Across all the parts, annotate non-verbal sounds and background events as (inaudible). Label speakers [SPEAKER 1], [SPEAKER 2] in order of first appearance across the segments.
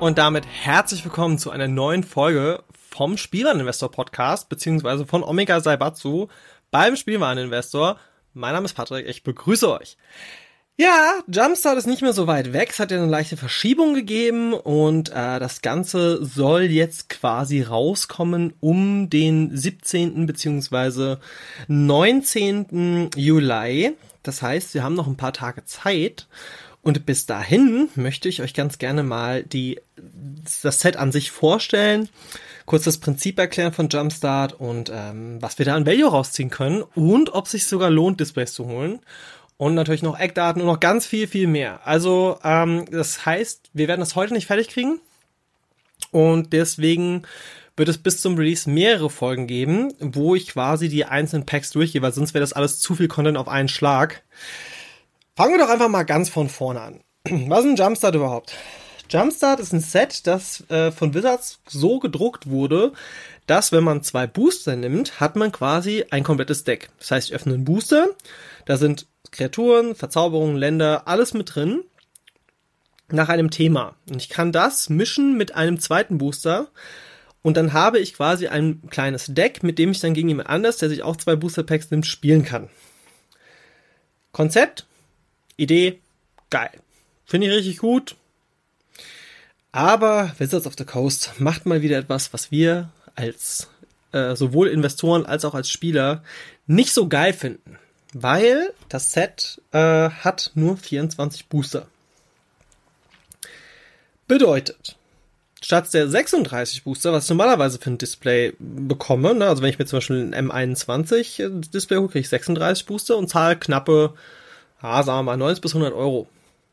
[SPEAKER 1] Und damit herzlich willkommen zu einer neuen Folge vom Spielwareninvestor Podcast, beziehungsweise von Omega Saibatsu beim Spielwareninvestor. Mein Name ist Patrick, ich begrüße euch. Ja, Jumpstart ist nicht mehr so weit weg, es hat ja eine leichte Verschiebung gegeben und äh, das Ganze soll jetzt quasi rauskommen um den 17. beziehungsweise 19. Juli. Das heißt, wir haben noch ein paar Tage Zeit und bis dahin möchte ich euch ganz gerne mal die, das Set an sich vorstellen, kurz das Prinzip erklären von Jumpstart und ähm, was wir da an Value rausziehen können und ob sich sogar lohnt, Displays zu holen. Und natürlich noch Eckdaten und noch ganz viel, viel mehr. Also, ähm, das heißt, wir werden das heute nicht fertig kriegen. Und deswegen wird es bis zum Release mehrere Folgen geben, wo ich quasi die einzelnen Packs durchgehe, weil sonst wäre das alles zu viel Content auf einen Schlag. Fangen wir doch einfach mal ganz von vorne an. (clears throat) Was ist ein Jumpstart überhaupt? Jumpstart ist ein Set, das äh, von Wizards so gedruckt wurde, dass wenn man zwei Booster nimmt, hat man quasi ein komplettes Deck. Das heißt, ich öffne einen Booster, da sind Kreaturen, Verzauberungen, Länder, alles mit drin nach einem Thema. Und ich kann das mischen mit einem zweiten Booster und dann habe ich quasi ein kleines Deck, mit dem ich dann gegen jemand anders, der sich auch zwei Booster Packs nimmt, spielen kann. Konzept, Idee, geil. Finde ich richtig gut. Aber Wizards of the Coast macht mal wieder etwas, was wir als äh, sowohl Investoren als auch als Spieler nicht so geil finden. Weil das Set äh, hat nur 24 Booster. Bedeutet, statt der 36 Booster, was ich normalerweise für ein Display bekomme, ne, also wenn ich mir zum Beispiel ein M21 äh, Display hole, kriege ich 36 Booster und zahle knappe, ja, sagen wir mal 90 bis 100 Euro.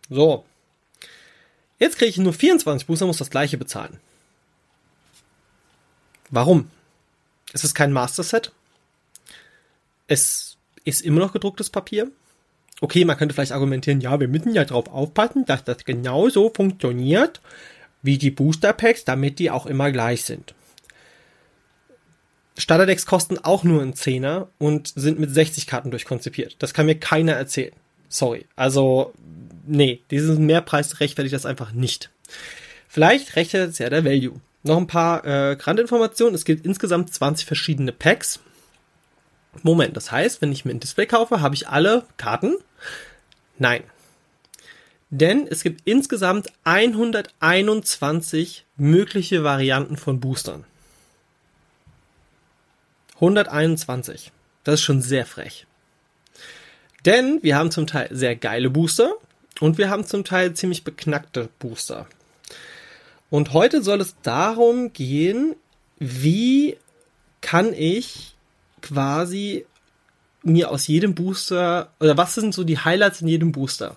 [SPEAKER 1] So. Jetzt kriege ich nur 24 Booster, muss das gleiche bezahlen. Warum? Es ist kein Master Set. Es ist immer noch gedrucktes Papier. Okay, man könnte vielleicht argumentieren, ja, wir müssen ja darauf aufpassen, dass das genauso funktioniert wie die Booster Packs, damit die auch immer gleich sind. Starterdecks kosten auch nur einen Zehner und sind mit 60 Karten durchkonzipiert. Das kann mir keiner erzählen. Sorry. Also, nee, diesen Mehrpreis rechtfertigt das einfach nicht. Vielleicht rechtfertigt es ja der Value. Noch ein paar äh, Randinformationen. Es gibt insgesamt 20 verschiedene Packs. Moment, das heißt, wenn ich mir ein Display kaufe, habe ich alle Karten? Nein. Denn es gibt insgesamt 121 mögliche Varianten von Boostern. 121. Das ist schon sehr frech. Denn wir haben zum Teil sehr geile Booster und wir haben zum Teil ziemlich beknackte Booster. Und heute soll es darum gehen, wie kann ich quasi mir aus jedem Booster, oder was sind so die Highlights in jedem Booster?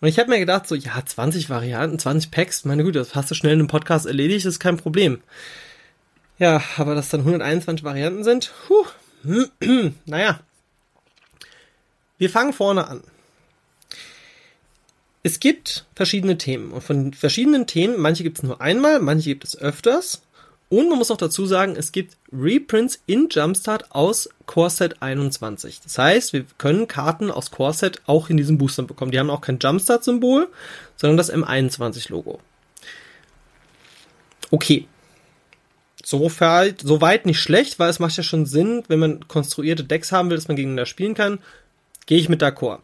[SPEAKER 1] Und ich habe mir gedacht, so, ja, 20 Varianten, 20 Packs, meine Güte, das hast du schnell in einem Podcast erledigt, ist kein Problem. Ja, aber dass dann 121 Varianten sind, huh, (clears throat) naja. Wir fangen vorne an. Es gibt verschiedene Themen und von verschiedenen Themen, manche gibt es nur einmal, manche gibt es öfters und man muss auch dazu sagen, es gibt Reprints in Jumpstart aus Core Set 21. Das heißt, wir können Karten aus Core Set auch in diesem Booster bekommen. Die haben auch kein Jumpstart-Symbol, sondern das M21-Logo. Okay. Soweit, soweit nicht schlecht, weil es macht ja schon Sinn, wenn man konstruierte Decks haben will, dass man gegeneinander spielen kann. Gehe ich mit d'accord.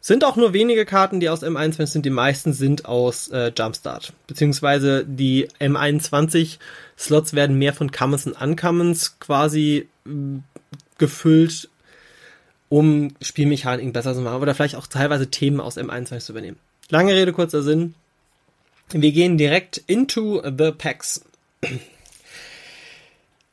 [SPEAKER 1] Sind auch nur wenige Karten, die aus M21 sind. Die meisten sind aus äh, Jumpstart. Beziehungsweise die M21 Slots werden mehr von Commons und Uncommons quasi äh, gefüllt, um Spielmechaniken besser zu machen. Oder vielleicht auch teilweise Themen aus M21 zu übernehmen. Lange Rede, kurzer Sinn. Wir gehen direkt into the packs.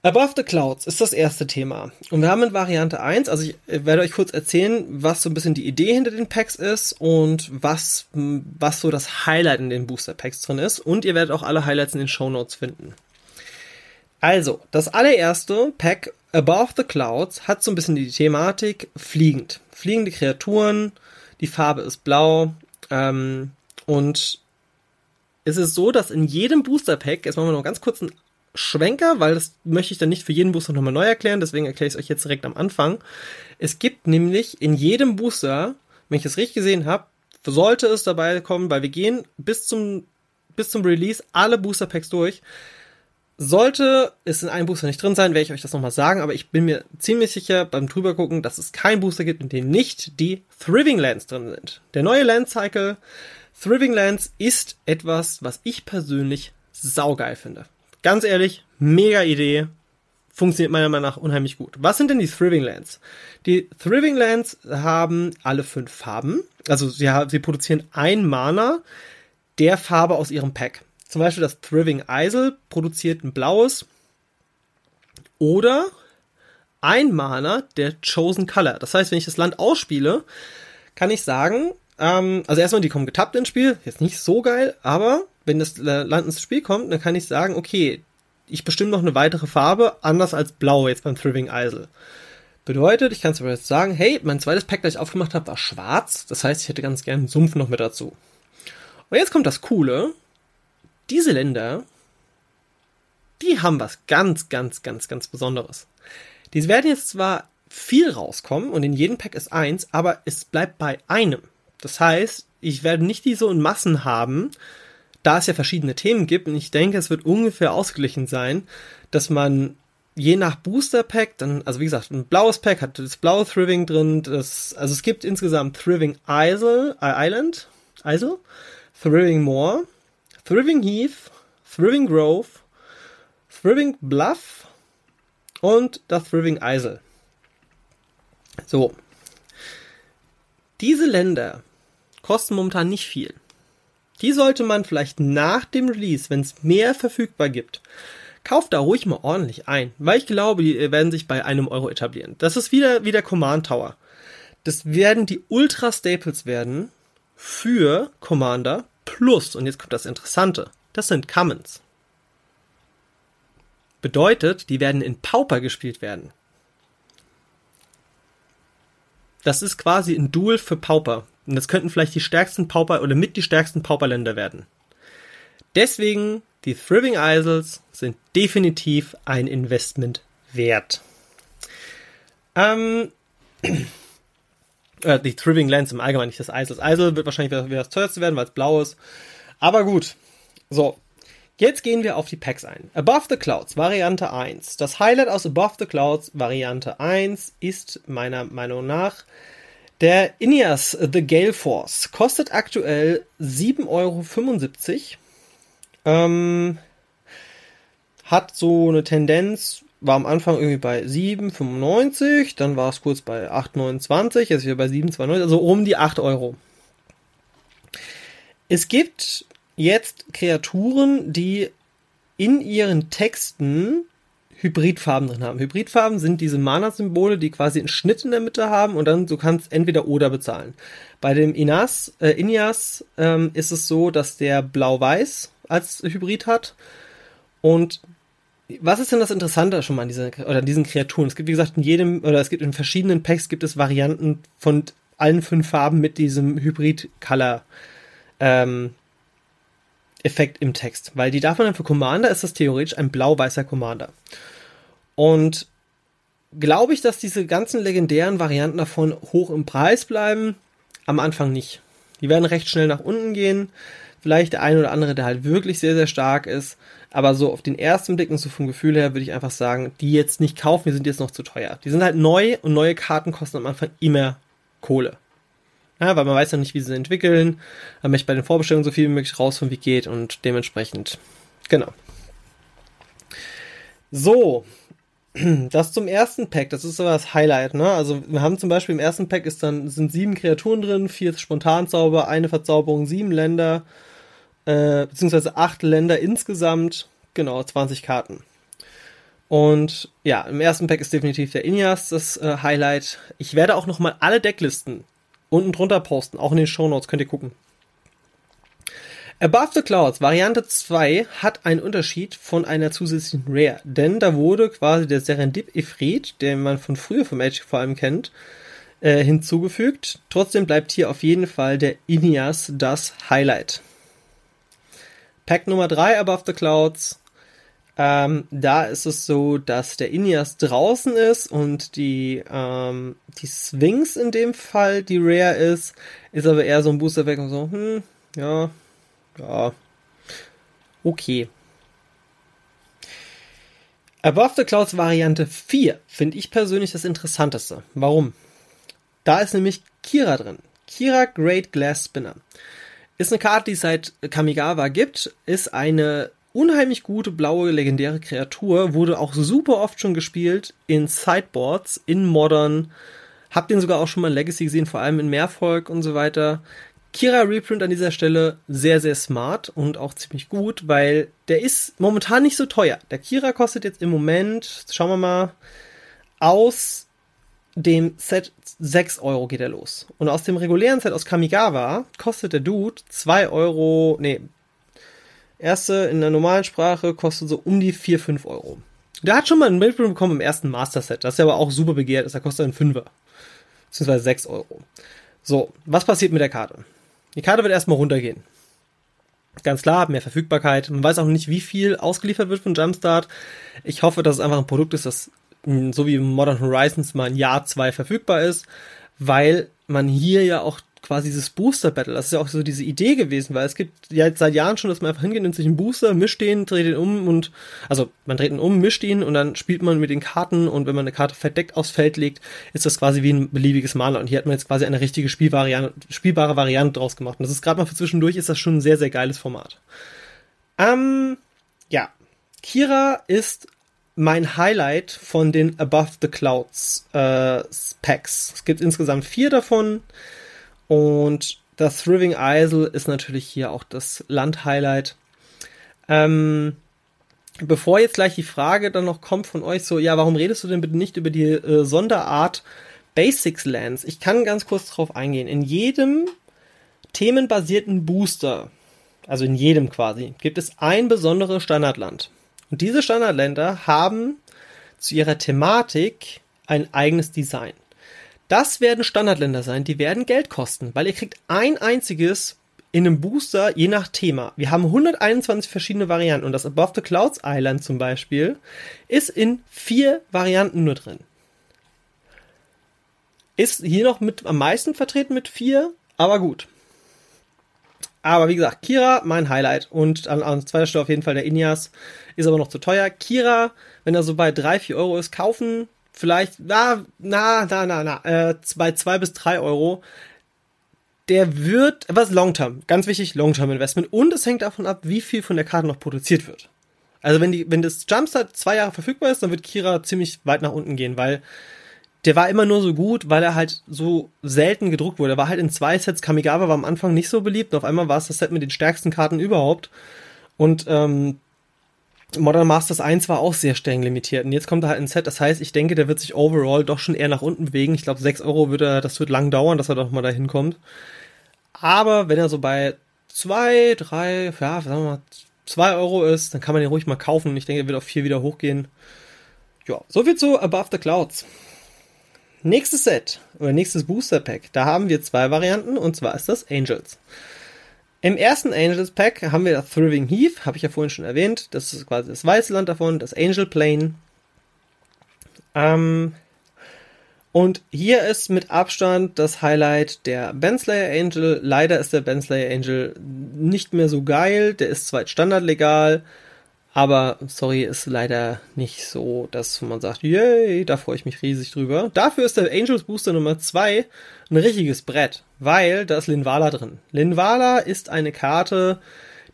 [SPEAKER 1] Above the Clouds ist das erste Thema. Und wir haben in Variante 1, also ich werde euch kurz erzählen, was so ein bisschen die Idee hinter den Packs ist und was, was so das Highlight in den Booster Packs drin ist. Und ihr werdet auch alle Highlights in den Show Notes finden. Also, das allererste Pack Above the Clouds hat so ein bisschen die Thematik fliegend. Fliegende Kreaturen, die Farbe ist blau, ähm, und es ist so, dass in jedem Booster Pack, jetzt machen wir noch ganz kurz einen Schwenker, weil das möchte ich dann nicht für jeden Booster nochmal neu erklären, deswegen erkläre ich es euch jetzt direkt am Anfang. Es gibt nämlich in jedem Booster, wenn ich das richtig gesehen habe, sollte es dabei kommen, weil wir gehen bis zum, bis zum Release alle Booster Packs durch. Sollte es in einem Booster nicht drin sein, werde ich euch das nochmal sagen, aber ich bin mir ziemlich sicher beim drüber gucken, dass es keinen Booster gibt, in dem nicht die Thriving Lands drin sind. Der neue Land Cycle Thriving Lands ist etwas, was ich persönlich saugeil finde. Ganz ehrlich, mega Idee. Funktioniert meiner Meinung nach unheimlich gut. Was sind denn die Thriving Lands? Die Thriving Lands haben alle fünf Farben. Also sie, sie produzieren ein Mana der Farbe aus ihrem Pack. Zum Beispiel das Thriving Isle produziert ein blaues. Oder ein Mana der Chosen Color. Das heißt, wenn ich das Land ausspiele, kann ich sagen, ähm, also erstmal, die kommen getappt ins Spiel. Jetzt nicht so geil, aber wenn das Land ins Spiel kommt, dann kann ich sagen, okay, ich bestimme noch eine weitere Farbe, anders als blau jetzt beim Thriving Isle. Bedeutet, ich kann zum Beispiel sagen, hey, mein zweites Pack, das ich aufgemacht habe, war schwarz. Das heißt, ich hätte ganz gerne einen Sumpf noch mit dazu. Und jetzt kommt das Coole. Diese Länder, die haben was ganz, ganz, ganz, ganz Besonderes. Die werden jetzt zwar viel rauskommen und in jedem Pack ist eins, aber es bleibt bei einem. Das heißt, ich werde nicht die so in Massen haben, da es ja verschiedene Themen gibt, und ich denke, es wird ungefähr ausgeglichen sein, dass man je nach Booster Pack, dann, also wie gesagt, ein blaues Pack hat das blaue Thriving drin, das, also es gibt insgesamt Thriving Isle, äh, Island, Isle, Thriving Moor, Thriving Heath, Thriving Grove, Thriving Bluff und das Thriving Isle. So. Diese Länder kosten momentan nicht viel. Die sollte man vielleicht nach dem Release, wenn es mehr verfügbar gibt, kauft da ruhig mal ordentlich ein, weil ich glaube, die werden sich bei einem Euro etablieren. Das ist wieder wie der Command Tower. Das werden die Ultra Staples werden für Commander plus, und jetzt kommt das Interessante, das sind Commons. Bedeutet, die werden in Pauper gespielt werden. Das ist quasi ein Duel für Pauper. Und das könnten vielleicht die stärksten Pauper oder mit die stärksten Pauperländer werden. Deswegen, die Thriving Isles sind definitiv ein Investment wert. Ähm, (clears throat) äh, die Thriving Lands im Allgemeinen, nicht das Isles. Isle wird wahrscheinlich wieder das teuerste werden, weil es blau ist. Aber gut. So. Jetzt gehen wir auf die Packs ein. Above the Clouds, Variante 1. Das Highlight aus Above the Clouds, Variante 1, ist meiner Meinung nach der Ineas The Gale Force. Kostet aktuell 7,75 Euro. Ähm, hat so eine Tendenz, war am Anfang irgendwie bei 7,95, dann war es kurz bei 8,29, jetzt wieder bei 7,92, also um die 8 Euro. Es gibt jetzt Kreaturen, die in ihren Texten Hybridfarben drin haben. Hybridfarben sind diese Mana-Symbole, die quasi einen Schnitt in der Mitte haben und dann du kannst entweder oder bezahlen. Bei dem Inas, äh, Inias ähm, ist es so, dass der blau-weiß als Hybrid hat und was ist denn das Interessante schon mal an dieser, oder an diesen Kreaturen? Es gibt, wie gesagt, in jedem, oder es gibt in verschiedenen Packs gibt es Varianten von allen fünf Farben mit diesem Hybrid-Color, ähm, Effekt im Text. Weil die darf man dann für Commander ist das theoretisch ein blau-weißer Commander. Und glaube ich, dass diese ganzen legendären Varianten davon hoch im Preis bleiben? Am Anfang nicht. Die werden recht schnell nach unten gehen. Vielleicht der ein oder andere, der halt wirklich sehr, sehr stark ist. Aber so auf den ersten Blick und so vom Gefühl her würde ich einfach sagen, die jetzt nicht kaufen, die sind jetzt noch zu teuer. Die sind halt neu und neue Karten kosten am Anfang immer Kohle. Ja, weil man weiß ja nicht, wie sie entwickeln. Man möchte bei den Vorbestellungen so viel wie möglich rausfinden, wie geht und dementsprechend, genau. So, (clears throat) das zum ersten Pack, das ist so das Highlight, ne? Also wir haben zum Beispiel im ersten Pack ist dann, sind sieben Kreaturen drin, vier Spontanzauber, eine Verzauberung, sieben Länder, äh, beziehungsweise acht Länder insgesamt, genau, 20 Karten. Und ja, im ersten Pack ist definitiv der Ineas das äh, Highlight. Ich werde auch nochmal alle Decklisten unten drunter posten, auch in den Show Notes könnt ihr gucken. Above the Clouds, Variante 2, hat einen Unterschied von einer zusätzlichen Rare, denn da wurde quasi der Serendip Ifrit, den man von früher vom Magic vor allem kennt, äh, hinzugefügt. Trotzdem bleibt hier auf jeden Fall der Ineas das Highlight. Pack Nummer 3 Above the Clouds. Ähm, da ist es so, dass der Ineas draußen ist und die, ähm, die Sphinx in dem Fall, die Rare ist, ist aber eher so ein Booster weg und so, hm, ja, ja, okay. Above the Clouds Variante 4 finde ich persönlich das interessanteste. Warum? Da ist nämlich Kira drin. Kira Great Glass Spinner. Ist eine Karte, die es seit Kamigawa gibt, ist eine unheimlich gute blaue legendäre Kreatur, wurde auch super oft schon gespielt in Sideboards, in Modern. Hab den sogar auch schon mal in Legacy gesehen, vor allem in Mehrfolg und so weiter. Kira Reprint an dieser Stelle sehr, sehr smart und auch ziemlich gut, weil der ist momentan nicht so teuer. Der Kira kostet jetzt im Moment, schauen wir mal, aus dem Set 6 Euro geht er los. Und aus dem regulären Set aus Kamigawa kostet der Dude 2 Euro, nee, erste in der normalen Sprache kostet so um die 4, 5 Euro. Der hat schon mal einen Bildprint bekommen im ersten Master Set, das ist ja aber auch super begehrt ist, da kostet ein 5er. Beziehungsweise 6 Euro. So, was passiert mit der Karte? Die Karte wird erstmal runtergehen. Ganz klar, mehr Verfügbarkeit. Man weiß auch nicht, wie viel ausgeliefert wird von Jumpstart. Ich hoffe, dass es einfach ein Produkt ist, das so wie Modern Horizons mal ein Jahr, zwei verfügbar ist, weil man hier ja auch quasi dieses Booster Battle, das ist ja auch so diese Idee gewesen, weil es gibt ja jetzt seit Jahren schon, dass man einfach hingeht, nimmt sich einen Booster, mischt den, dreht ihn um und, also man dreht ihn um, mischt ihn und dann spielt man mit den Karten und wenn man eine Karte verdeckt aufs Feld legt, ist das quasi wie ein beliebiges Mana und hier hat man jetzt quasi eine richtige Spielvariante, spielbare Variante draus gemacht und das ist gerade mal für zwischendurch ist das schon ein sehr, sehr geiles Format. Ähm, ja. Kira ist mein Highlight von den Above the Clouds äh, Packs. Es gibt insgesamt vier davon und das Thriving Isle ist natürlich hier auch das Land-Highlight. Ähm, bevor jetzt gleich die Frage dann noch kommt von euch so, ja, warum redest du denn bitte nicht über die äh, Sonderart Basics Lands? Ich kann ganz kurz drauf eingehen. In jedem themenbasierten Booster, also in jedem quasi, gibt es ein besonderes Standardland. Und diese Standardländer haben zu ihrer Thematik ein eigenes Design. Das werden Standardländer sein, die werden Geld kosten, weil ihr kriegt ein einziges in einem Booster je nach Thema. Wir haben 121 verschiedene Varianten und das Above the Clouds Island zum Beispiel ist in vier Varianten nur drin. Ist hier noch mit am meisten vertreten mit vier, aber gut. Aber wie gesagt, Kira, mein Highlight. Und an, an zweiter Stelle auf jeden Fall der Ineas. Ist aber noch zu teuer. Kira, wenn er so bei drei vier Euro ist, kaufen. Vielleicht, na, na, na, na, na, äh, bei zwei bis drei Euro. Der wird, was Long-Term, ganz wichtig, Long-Term-Investment. Und es hängt davon ab, wie viel von der Karte noch produziert wird. Also wenn die, wenn das Jumpstart zwei Jahre verfügbar ist, dann wird Kira ziemlich weit nach unten gehen, weil der war immer nur so gut, weil er halt so selten gedruckt wurde. Er war halt in zwei Sets. Kamigawa war am Anfang nicht so beliebt. Auf einmal war es das Set mit den stärksten Karten überhaupt. Und ähm, Modern Masters 1 war auch sehr streng limitiert. Und jetzt kommt er halt ein Set. Das heißt, ich denke, der wird sich overall doch schon eher nach unten bewegen. Ich glaube, 6 Euro wird er, das wird lang dauern, dass er doch mal dahin kommt. Aber wenn er so bei 2, 3, ja, sagen wir mal, 2 Euro ist, dann kann man den ruhig mal kaufen. Und ich denke, er wird auf 4 wieder hochgehen. Ja, soviel zu Above the Clouds. Nächstes Set oder nächstes Booster Pack, da haben wir zwei Varianten und zwar ist das Angels. Im ersten Angels Pack haben wir das Thriving Heath, habe ich ja vorhin schon erwähnt. Das ist quasi das weiße Land davon, das Angel Plane. Ähm, und hier ist mit Abstand das Highlight der Benslayer Angel. Leider ist der Benslayer Angel nicht mehr so geil. Der ist zwar standardlegal, aber sorry, ist leider nicht so, dass man sagt, yay, da freue ich mich riesig drüber. Dafür ist der Angels Booster Nummer 2 ein richtiges Brett, weil da ist Linvala drin. Linvala ist eine Karte,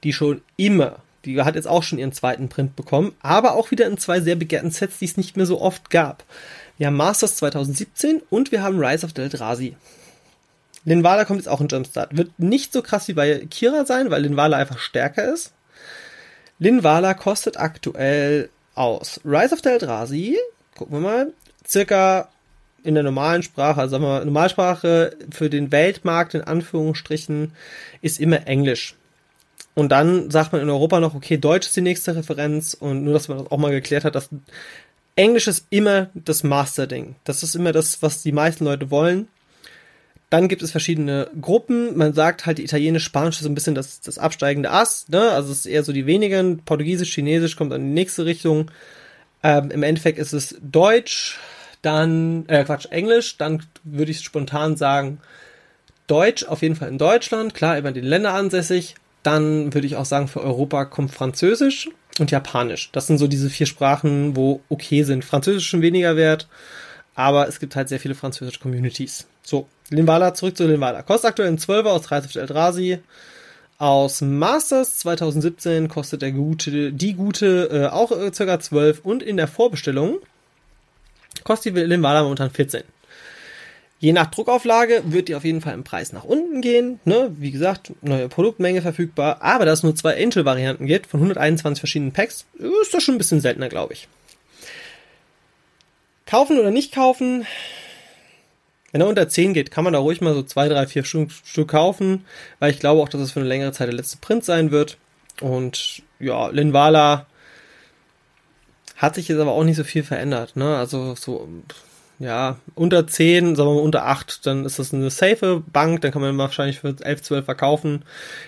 [SPEAKER 1] die schon immer, die hat jetzt auch schon ihren zweiten Print bekommen, aber auch wieder in zwei sehr begehrten Sets, die es nicht mehr so oft gab. Wir haben Masters 2017 und wir haben Rise of Deldrazi. Linvala kommt jetzt auch in Jumpstart. Wird nicht so krass wie bei Kira sein, weil Linvala einfach stärker ist. Linvala kostet aktuell aus Rise of the Eldrazi, gucken wir mal, circa in der normalen Sprache, also sagen wir mal, Normalsprache für den Weltmarkt in Anführungsstrichen ist immer Englisch. Und dann sagt man in Europa noch, okay, Deutsch ist die nächste Referenz und nur, dass man das auch mal geklärt hat, dass Englisch ist immer das Master-Ding. Das ist immer das, was die meisten Leute wollen. Dann gibt es verschiedene Gruppen. Man sagt halt, Italienisch, Spanisch ist so ein bisschen das, das absteigende Ass, ne? Also es ist eher so die wenigen. Portugiesisch, Chinesisch kommt in die nächste Richtung. Ähm, Im Endeffekt ist es Deutsch, dann, äh, Quatsch, Englisch, dann würde ich spontan sagen, Deutsch auf jeden Fall in Deutschland, klar, über den Länder ansässig. Dann würde ich auch sagen, für Europa kommt Französisch und Japanisch. Das sind so diese vier Sprachen, wo okay sind. Französisch schon weniger wert, aber es gibt halt sehr viele französische Communities. So, Linvala, zurück zu Linvala. Kostet aktuell ein 12er aus Reise Eldrazi. Aus Masters 2017 kostet der gute, die gute äh, auch äh, ca. 12 und in der Vorbestellung kostet die Linvala momentan 14. Je nach Druckauflage wird die auf jeden Fall im Preis nach unten gehen. Ne? Wie gesagt, neue Produktmenge verfügbar. Aber da es nur zwei Angel-Varianten gibt von 121 verschiedenen Packs, ist das schon ein bisschen seltener, glaube ich. Kaufen oder nicht kaufen? Wenn er unter 10 geht, kann man da ruhig mal so 2, 3, 4 Stück, kaufen, weil ich glaube auch, dass es für eine längere Zeit der letzte Print sein wird. Und ja, Linvala hat sich jetzt aber auch nicht so viel verändert. Ne? Also so, ja, unter 10, sagen wir mal unter 8, dann ist das eine safe Bank, dann kann man wahrscheinlich für 11, 12 verkaufen.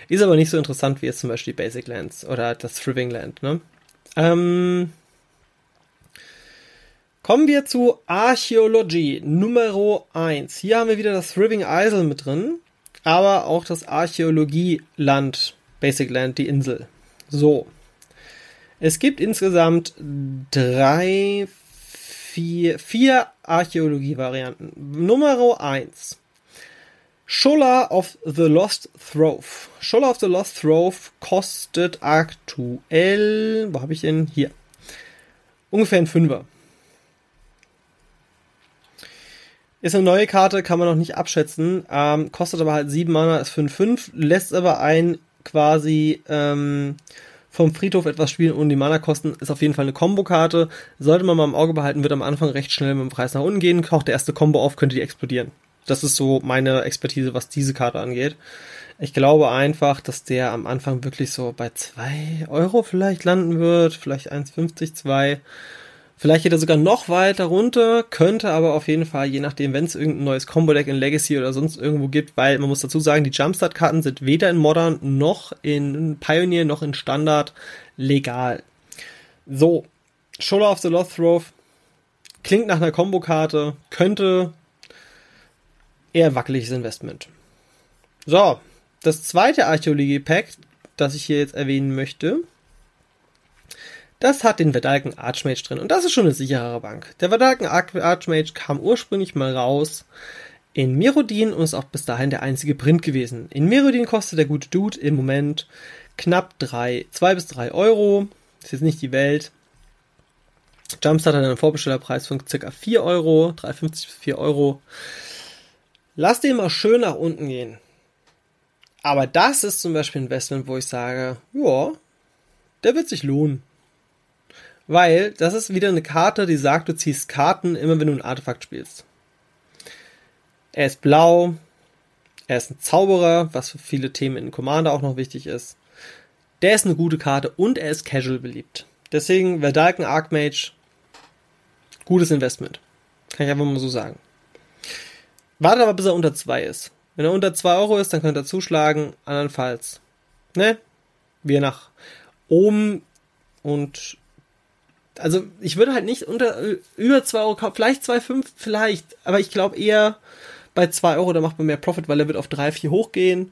[SPEAKER 1] Ist aber nicht so interessant wie jetzt zum Beispiel Basic Lands oder das Thriving Land. Ne? Ähm, Kommen wir zu Archäologie Nummer 1. Hier haben wir wieder das Thriving Isle mit drin, aber auch das Archäologieland, Basic Land, die Insel. So. Es gibt insgesamt drei, vier, vier Archäologie-Varianten. Nummer 1. Shola of the Lost Throve. Shola of the Lost Throve kostet aktuell, wo habe ich ihn? Hier. Ungefähr ein Fünfer. Ist eine neue Karte, kann man noch nicht abschätzen. Ähm, kostet aber halt 7 Mana, ist 5-5, lässt aber ein quasi ähm, vom Friedhof etwas spielen ohne die Mana-Kosten. Ist auf jeden Fall eine Combo-Karte. Sollte man mal im Auge behalten, wird am Anfang recht schnell mit dem Preis nach unten gehen. Taucht der erste Combo auf, könnte die explodieren. Das ist so meine Expertise, was diese Karte angeht. Ich glaube einfach, dass der am Anfang wirklich so bei 2 Euro vielleicht landen wird, vielleicht 1,50, 2. Vielleicht geht er sogar noch weiter runter, könnte aber auf jeden Fall, je nachdem, wenn es irgendein neues Combo-Deck in Legacy oder sonst irgendwo gibt, weil man muss dazu sagen, die Jumpstart-Karten sind weder in Modern noch in Pioneer noch in Standard legal. So, Shoulder of the Lost Throve klingt nach einer Combo-Karte, könnte eher wackeliges Investment. So, das zweite Archäologie-Pack, das ich hier jetzt erwähnen möchte, das hat den Verdalken Archmage drin. Und das ist schon eine sichere Bank. Der Verdalken Archmage kam ursprünglich mal raus in Merodin und ist auch bis dahin der einzige Print gewesen. In Merodin kostet der gute Dude im Moment knapp 3, 2 bis 3 Euro. Ist jetzt nicht die Welt. Jumpstart hat einen Vorbestellerpreis von ca. 4 Euro, 3,50 bis 4 Euro. Lass den mal schön nach unten gehen. Aber das ist zum Beispiel ein Investment, wo ich sage, ja, der wird sich lohnen. Weil das ist wieder eine Karte, die sagt, du ziehst Karten immer, wenn du ein Artefakt spielst. Er ist blau, er ist ein Zauberer, was für viele Themen in Commander auch noch wichtig ist. Der ist eine gute Karte und er ist casual beliebt. Deswegen Verdalken Archmage, gutes Investment. Kann ich einfach mal so sagen. Wartet aber, bis er unter 2 ist. Wenn er unter 2 Euro ist, dann könnt ihr zuschlagen. Andernfalls, ne? Wir nach oben und also ich würde halt nicht unter über 2 Euro kaufen, vielleicht 2,5 vielleicht, aber ich glaube eher bei 2 Euro, da macht man mehr Profit, weil er wird auf 3, 4 hochgehen.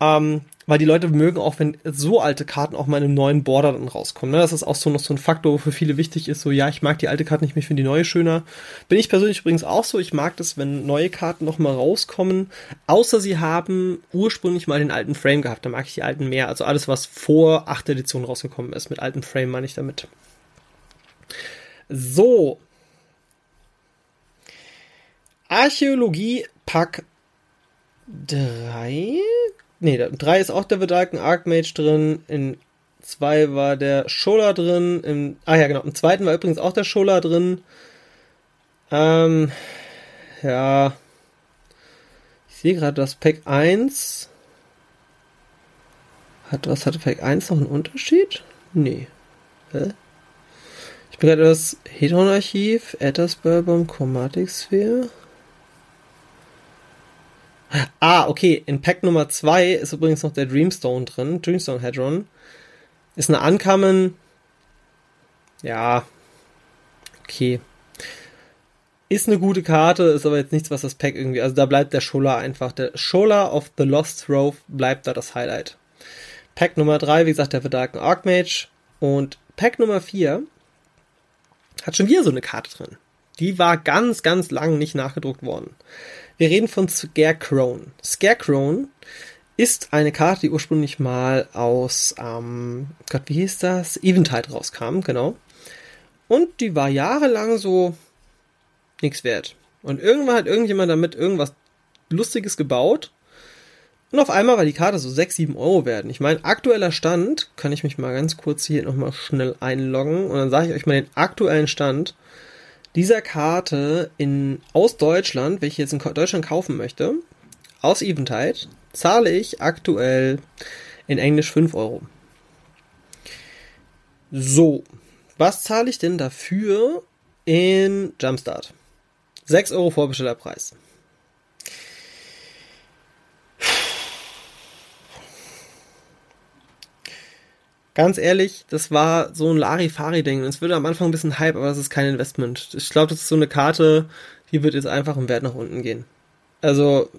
[SPEAKER 1] Ähm, weil die Leute mögen auch, wenn so alte Karten auch mal in einem neuen Border dann rauskommen. Ne? Das ist auch so noch so ein Faktor, wo für viele wichtig ist, so ja, ich mag die alte Karte nicht ich finde die neue schöner. Bin ich persönlich übrigens auch so, ich mag das, wenn neue Karten noch mal rauskommen, außer sie haben ursprünglich mal den alten Frame gehabt, da mag ich die alten mehr. Also alles, was vor 8. Edition rausgekommen ist, mit alten Frame meine ich damit. So. Archäologie Pack 3. Ne, 3 ist auch der Vedalken Archmage drin. In 2 war der Schola drin. Im, ah ja, genau. Im zweiten war übrigens auch der Schola drin. Ähm, ja. Ich sehe gerade, das Pack 1 hat, was hatte Pack 1 noch einen Unterschied? Nee. Hä? Ich gerade das Hedron-Archiv, Ettersburbum, Chromatic Sphere. Ah, okay. In Pack Nummer 2 ist übrigens noch der Dreamstone drin. Dreamstone Hedron. Ist eine Ankamen. Ja. Okay. Ist eine gute Karte, ist aber jetzt nichts, was das Pack irgendwie. Also da bleibt der Schola einfach. Der Schola of the Lost Throve bleibt da das Highlight. Pack Nummer 3, wie gesagt, der Verdarken Archmage. Und Pack Nummer 4 hat schon wieder so eine Karte drin. Die war ganz, ganz lang nicht nachgedruckt worden. Wir reden von Scarecrow. Scarecrow ist eine Karte, die ursprünglich mal aus, ähm, Gott, wie hieß das? Eventide rauskam, genau. Und die war jahrelang so nichts wert. Und irgendwann hat irgendjemand damit irgendwas Lustiges gebaut und auf einmal war die Karte so 6, 7 Euro wert. Ich meine, aktueller Stand, kann ich mich mal ganz kurz hier nochmal schnell einloggen und dann sage ich euch mal den aktuellen Stand dieser Karte in, aus Deutschland, welche ich jetzt in Deutschland kaufen möchte, aus Eventide, zahle ich aktuell in Englisch 5 Euro. So, was zahle ich denn dafür in Jumpstart? 6 Euro Vorbestellerpreis. Ganz ehrlich, das war so ein Larifari-Ding. Es wird am Anfang ein bisschen Hype, aber das ist kein Investment. Ich glaube, das ist so eine Karte, die wird jetzt einfach im Wert nach unten gehen. Also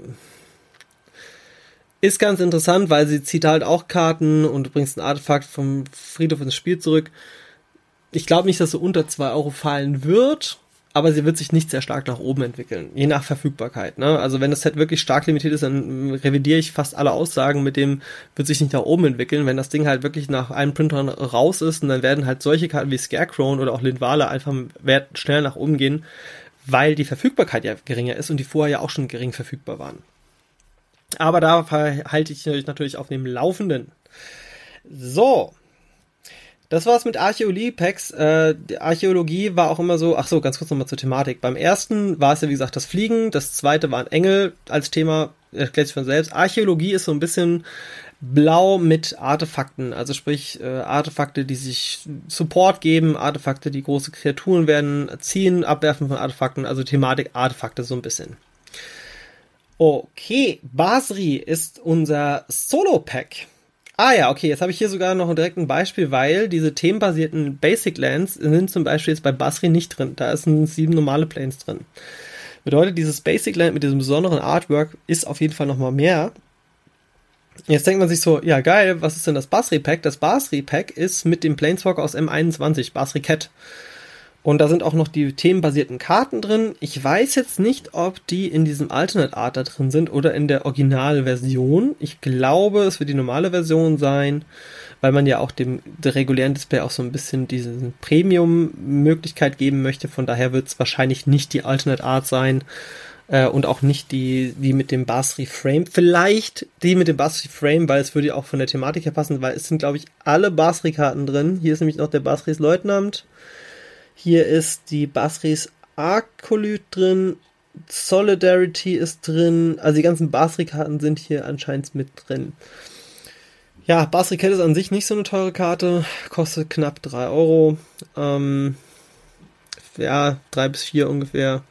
[SPEAKER 1] ist ganz interessant, weil sie zieht halt auch Karten und du bringst ein Artefakt vom Friedhof ins Spiel zurück. Ich glaube nicht, dass sie unter 2 Euro fallen wird, aber sie wird sich nicht sehr stark nach oben entwickeln, je nach Verfügbarkeit. Ne? Also wenn das Set wirklich stark limitiert ist, dann revidiere ich fast alle Aussagen mit dem, wird sich nicht nach oben entwickeln. Wenn das Ding halt wirklich nach einem Printer raus ist, und dann werden halt solche Karten wie Scarecrow oder auch Lindwale einfach schnell nach oben gehen, weil die Verfügbarkeit ja geringer ist und die vorher ja auch schon gering verfügbar waren. Aber da halte ich natürlich auf dem Laufenden. So, das war's mit Archäologie-Packs. Äh, Archäologie war auch immer so, ach so, ganz kurz nochmal zur Thematik. Beim ersten war es ja, wie gesagt, das Fliegen. Das zweite waren Engel als Thema, erklärt sich von selbst. Archäologie ist so ein bisschen blau mit Artefakten. Also sprich, äh, Artefakte, die sich Support geben, Artefakte, die große Kreaturen werden, ziehen, abwerfen von Artefakten. Also Thematik Artefakte so ein bisschen. Okay, Basri ist unser Solo-Pack. Ah ja, okay, jetzt habe ich hier sogar noch direkt ein Beispiel, weil diese themenbasierten Basic Lands sind zum Beispiel jetzt bei Basri nicht drin. Da sind sieben normale Planes drin. Bedeutet, dieses Basic Land mit diesem besonderen Artwork ist auf jeden Fall nochmal mehr. Jetzt denkt man sich so, ja geil, was ist denn das Basri Pack? Das Basri Pack ist mit dem Planeswalker aus M21, Basri Cat. Und da sind auch noch die themenbasierten Karten drin. Ich weiß jetzt nicht, ob die in diesem Alternate Art da drin sind oder in der Originalversion. Ich glaube, es wird die normale Version sein, weil man ja auch dem regulären Display auch so ein bisschen diese Premium-Möglichkeit geben möchte. Von daher wird es wahrscheinlich nicht die Alternate Art sein äh, und auch nicht die, die mit dem Basri Frame. Vielleicht die mit dem Basri Frame, weil es würde ja auch von der Thematik her passen, weil es sind, glaube ich, alle Basri-Karten drin. Hier ist nämlich noch der Basris Leutnant. Hier ist die Basris Arcolyt drin, Solidarity ist drin, also die ganzen Basri-Karten sind hier anscheinend mit drin. Ja, Basri Cat ist an sich nicht so eine teure Karte, kostet knapp 3 Euro. Ähm, ja, 3 bis 4 ungefähr.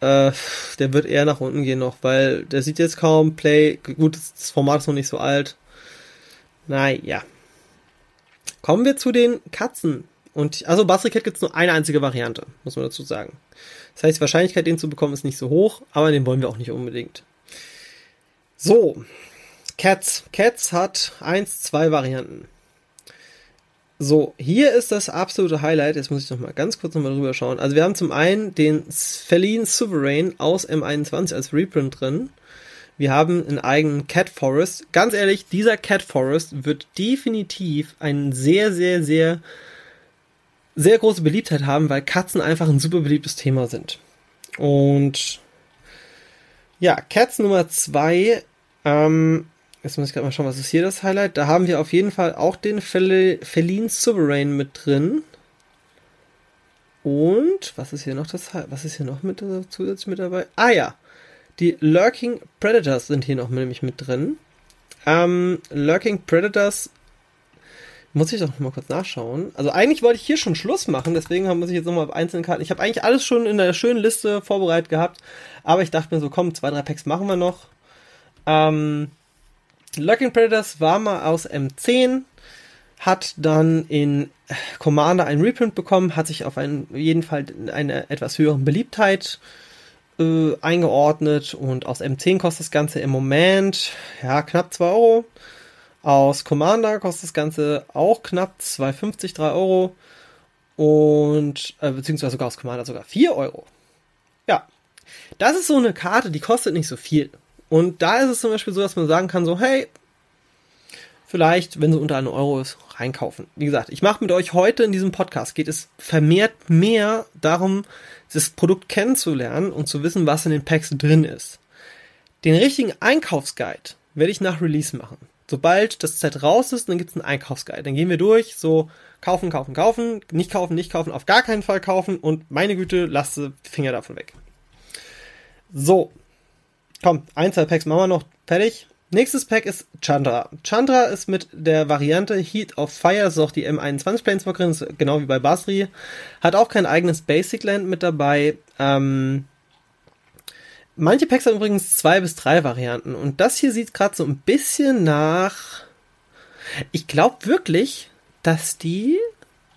[SPEAKER 1] Äh, der wird eher nach unten gehen noch, weil der sieht jetzt kaum Play. Gut, das Format ist noch nicht so alt. Naja. Kommen wir zu den Katzen. Und also Basricat gibt es nur eine einzige Variante, muss man dazu sagen. Das heißt, die Wahrscheinlichkeit, den zu bekommen, ist nicht so hoch, aber den wollen wir auch nicht unbedingt. So, Cats. Cats hat eins, zwei Varianten. So, hier ist das absolute Highlight. Jetzt muss ich noch mal ganz kurz noch mal drüber schauen. Also wir haben zum einen den Feline Sovereign aus M21 als Reprint drin. Wir haben einen eigenen Cat Forest. Ganz ehrlich, dieser Cat Forest wird definitiv ein sehr, sehr, sehr sehr große Beliebtheit haben, weil Katzen einfach ein super beliebtes Thema sind. Und ja, Cats Nummer zwei. Ähm, jetzt muss ich gerade mal schauen, was ist hier das Highlight? Da haben wir auf jeden Fall auch den Fel Feline Sovereign mit drin. Und was ist hier noch das Was ist hier noch mit äh, zusätzlich mit dabei? Ah ja, die Lurking Predators sind hier noch nämlich mit drin. Ähm, Lurking Predators muss ich doch mal kurz nachschauen. Also eigentlich wollte ich hier schon Schluss machen, deswegen muss ich jetzt nochmal auf einzelne Karten. Ich habe eigentlich alles schon in der schönen Liste vorbereitet gehabt, aber ich dachte mir so, komm, zwei, drei Packs machen wir noch. Ähm, Lurking Predators war mal aus M10, hat dann in Commander ein Reprint bekommen, hat sich auf einen, jeden Fall eine etwas höhere Beliebtheit äh, eingeordnet und aus M10 kostet das Ganze im Moment ja knapp 2 Euro. Aus Commander kostet das Ganze auch knapp 2,50, 3 Euro. Und, äh, beziehungsweise sogar aus Commander sogar 4 Euro. Ja. Das ist so eine Karte, die kostet nicht so viel. Und da ist es zum Beispiel so, dass man sagen kann, so, hey, vielleicht, wenn sie unter einem Euro ist, reinkaufen. Wie gesagt, ich mache mit euch heute in diesem Podcast, geht es vermehrt mehr darum, das Produkt kennenzulernen und zu wissen, was in den Packs drin ist. Den richtigen Einkaufsguide werde ich nach Release machen sobald das Set raus ist, dann gibt es einen Einkaufsguide. Dann gehen wir durch, so kaufen, kaufen, kaufen, nicht kaufen, nicht kaufen, auf gar keinen Fall kaufen und meine Güte, lasst die Finger davon weg. So, komm, ein, zwei Packs machen wir noch fertig. Nächstes Pack ist Chandra. Chandra ist mit der Variante Heat of Fire, das ist auch die M21 Planeswalkerin, genau wie bei Basri. Hat auch kein eigenes Basic Land mit dabei. Ähm, Manche Packs haben übrigens zwei bis drei Varianten und das hier sieht gerade so ein bisschen nach. Ich glaube wirklich, dass die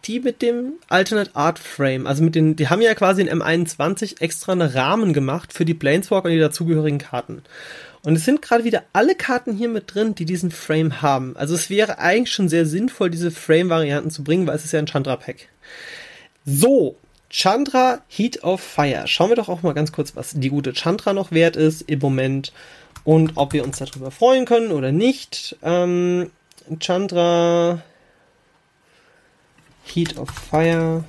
[SPEAKER 1] die mit dem Alternate Art Frame, also mit den, die haben ja quasi in M21 extra einen Rahmen gemacht für die Planeswalker und die dazugehörigen Karten. Und es sind gerade wieder alle Karten hier mit drin, die diesen Frame haben. Also es wäre eigentlich schon sehr sinnvoll, diese Frame-Varianten zu bringen, weil es ist ja ein Chandra-Pack. So, Chandra Heat of Fire. Schauen wir doch auch mal ganz kurz, was die gute Chandra noch wert ist im Moment und ob wir uns darüber freuen können oder nicht. Ähm, Chandra Heat of Fire.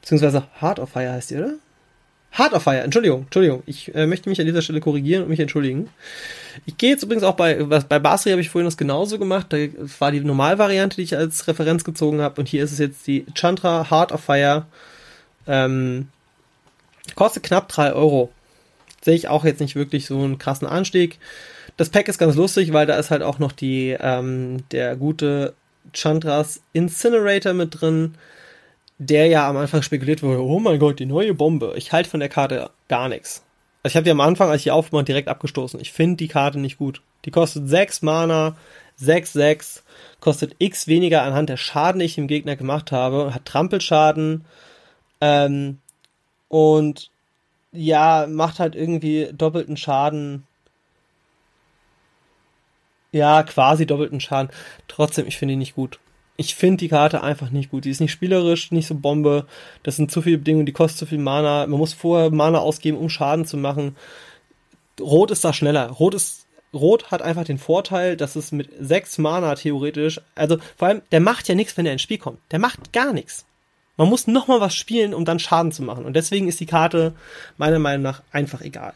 [SPEAKER 1] Beziehungsweise Heart of Fire heißt die, oder? Heart of Fire, Entschuldigung, Entschuldigung. Ich äh, möchte mich an dieser Stelle korrigieren und mich entschuldigen. Ich gehe jetzt übrigens auch bei, bei Basri habe ich vorhin das genauso gemacht. Da war die Normalvariante, die ich als Referenz gezogen habe. Und hier ist es jetzt die Chandra Heart of Fire. Ähm, kostet knapp drei Euro. Sehe ich auch jetzt nicht wirklich so einen krassen Anstieg. Das Pack ist ganz lustig, weil da ist halt auch noch die, ähm, der gute Chandras Incinerator mit drin der ja am Anfang spekuliert wurde, oh mein Gott, die neue Bombe. Ich halte von der Karte gar nichts. Also ich habe die am Anfang, als ich aufgemacht, direkt abgestoßen. Ich finde die Karte nicht gut. Die kostet 6 Mana, 6, 6, kostet x weniger anhand der Schaden, die ich dem Gegner gemacht habe, hat Trampelschaden, ähm, und ja, macht halt irgendwie doppelten Schaden. Ja, quasi doppelten Schaden. Trotzdem, ich finde die nicht gut ich finde die Karte einfach nicht gut. Die ist nicht spielerisch, nicht so Bombe. Das sind zu viele Bedingungen, die kostet zu viel Mana. Man muss vorher Mana ausgeben, um Schaden zu machen. Rot ist da schneller. Rot ist Rot hat einfach den Vorteil, dass es mit sechs Mana theoretisch, also vor allem, der macht ja nichts, wenn er ins Spiel kommt. Der macht gar nichts. Man muss nochmal was spielen, um dann Schaden zu machen. Und deswegen ist die Karte meiner Meinung nach einfach egal.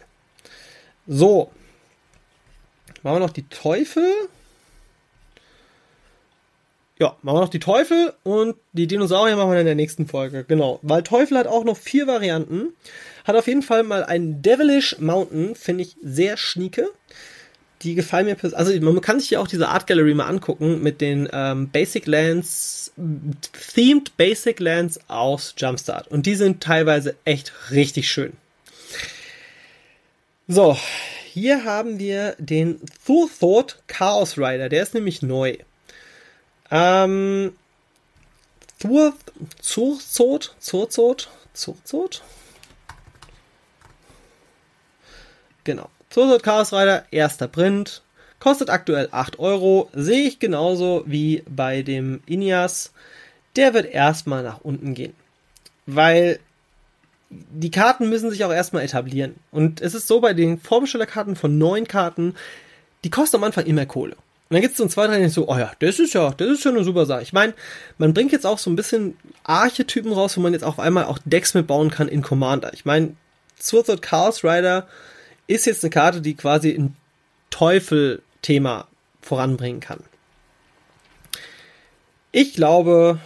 [SPEAKER 1] So. Machen wir noch die Teufel ja, machen wir noch die Teufel und die Dinosaurier machen wir in der nächsten Folge. Genau, weil Teufel hat auch noch vier Varianten. Hat auf jeden Fall mal einen Devilish Mountain, finde ich sehr schnieke. Die gefallen mir, also man kann sich ja auch diese Art Gallery mal angucken mit den ähm, Basic Lands, themed Basic Lands aus Jumpstart. Und die sind teilweise echt richtig schön. So, hier haben wir den Thought Chaos Rider. Der ist nämlich neu. Ähm, Zur, Zurzot, Zurzot, Zurzot? Genau. Zurzot Chaos Rider, erster Print. Kostet aktuell 8 Euro. Sehe ich genauso wie bei dem Inias. Der wird erstmal nach unten gehen. Weil die Karten müssen sich auch erstmal etablieren. Und es ist so bei den Formstellerkarten von neun Karten, die kosten am Anfang immer Kohle. Und dann gibt es so zwei, drei, die so, oh ja, das ist ja, das ist ja eine super Sache. Ich meine, man bringt jetzt auch so ein bisschen Archetypen raus, wo man jetzt auf einmal auch Decks mitbauen kann in Commander. Ich meine, Sword Chaos Rider ist jetzt eine Karte, die quasi ein Teufel-Thema voranbringen kann. Ich glaube,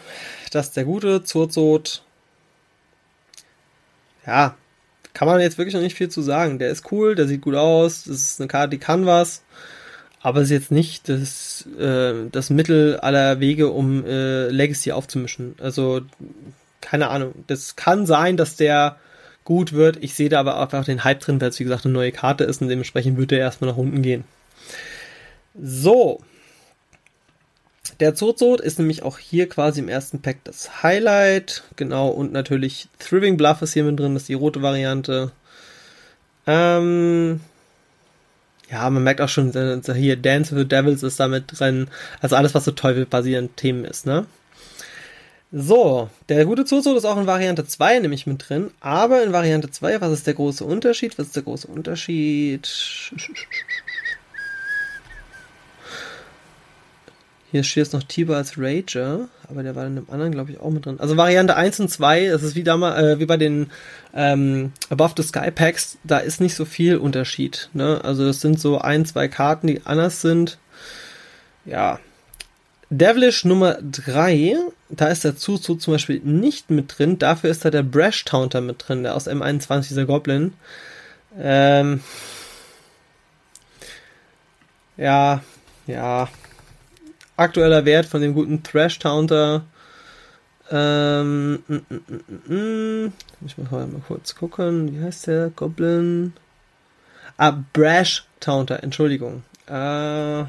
[SPEAKER 1] dass der gute Zurzot, ja, kann man jetzt wirklich noch nicht viel zu sagen. Der ist cool, der sieht gut aus, das ist eine Karte, die kann was aber es ist jetzt nicht das, äh, das Mittel aller Wege, um äh, Legacy aufzumischen. Also, keine Ahnung. Das kann sein, dass der gut wird. Ich sehe da aber einfach den Hype drin, weil es wie gesagt eine neue Karte ist und dementsprechend wird er erstmal nach unten gehen. So. Der Zozot ist nämlich auch hier quasi im ersten Pack das Highlight. Genau, und natürlich Thriving Bluff ist hier mit drin, das ist die rote Variante. Ähm, ja, man merkt auch schon, äh, hier Dance with the Devils ist da mit drin. Also alles, was so Teufel-basierend Themen ist, ne? So, der gute Zozo ist auch in Variante 2 nämlich mit drin, aber in Variante 2, was ist der große Unterschied? Was ist der große Unterschied? Hier steht jetzt noch Tiber als Rager, aber der war in dem anderen, glaube ich, auch mit drin. Also Variante 1 und 2, das ist wie, damals, äh, wie bei den ähm, Above the Sky Packs, da ist nicht so viel Unterschied. Ne? Also es sind so ein, zwei Karten, die anders sind. Ja. Devilish Nummer 3, da ist der Zuzu zum Beispiel nicht mit drin. Dafür ist da der Brash Taunter mit drin, der aus M21, dieser Goblin. Ähm, ja, ja, aktueller Wert von dem guten Thrash Taunter. Ähm, mm, mm, mm, ich muss mal, kurz gucken. Wie heißt der? Goblin. Ah, Brash Taunter, Entschuldigung. Äh,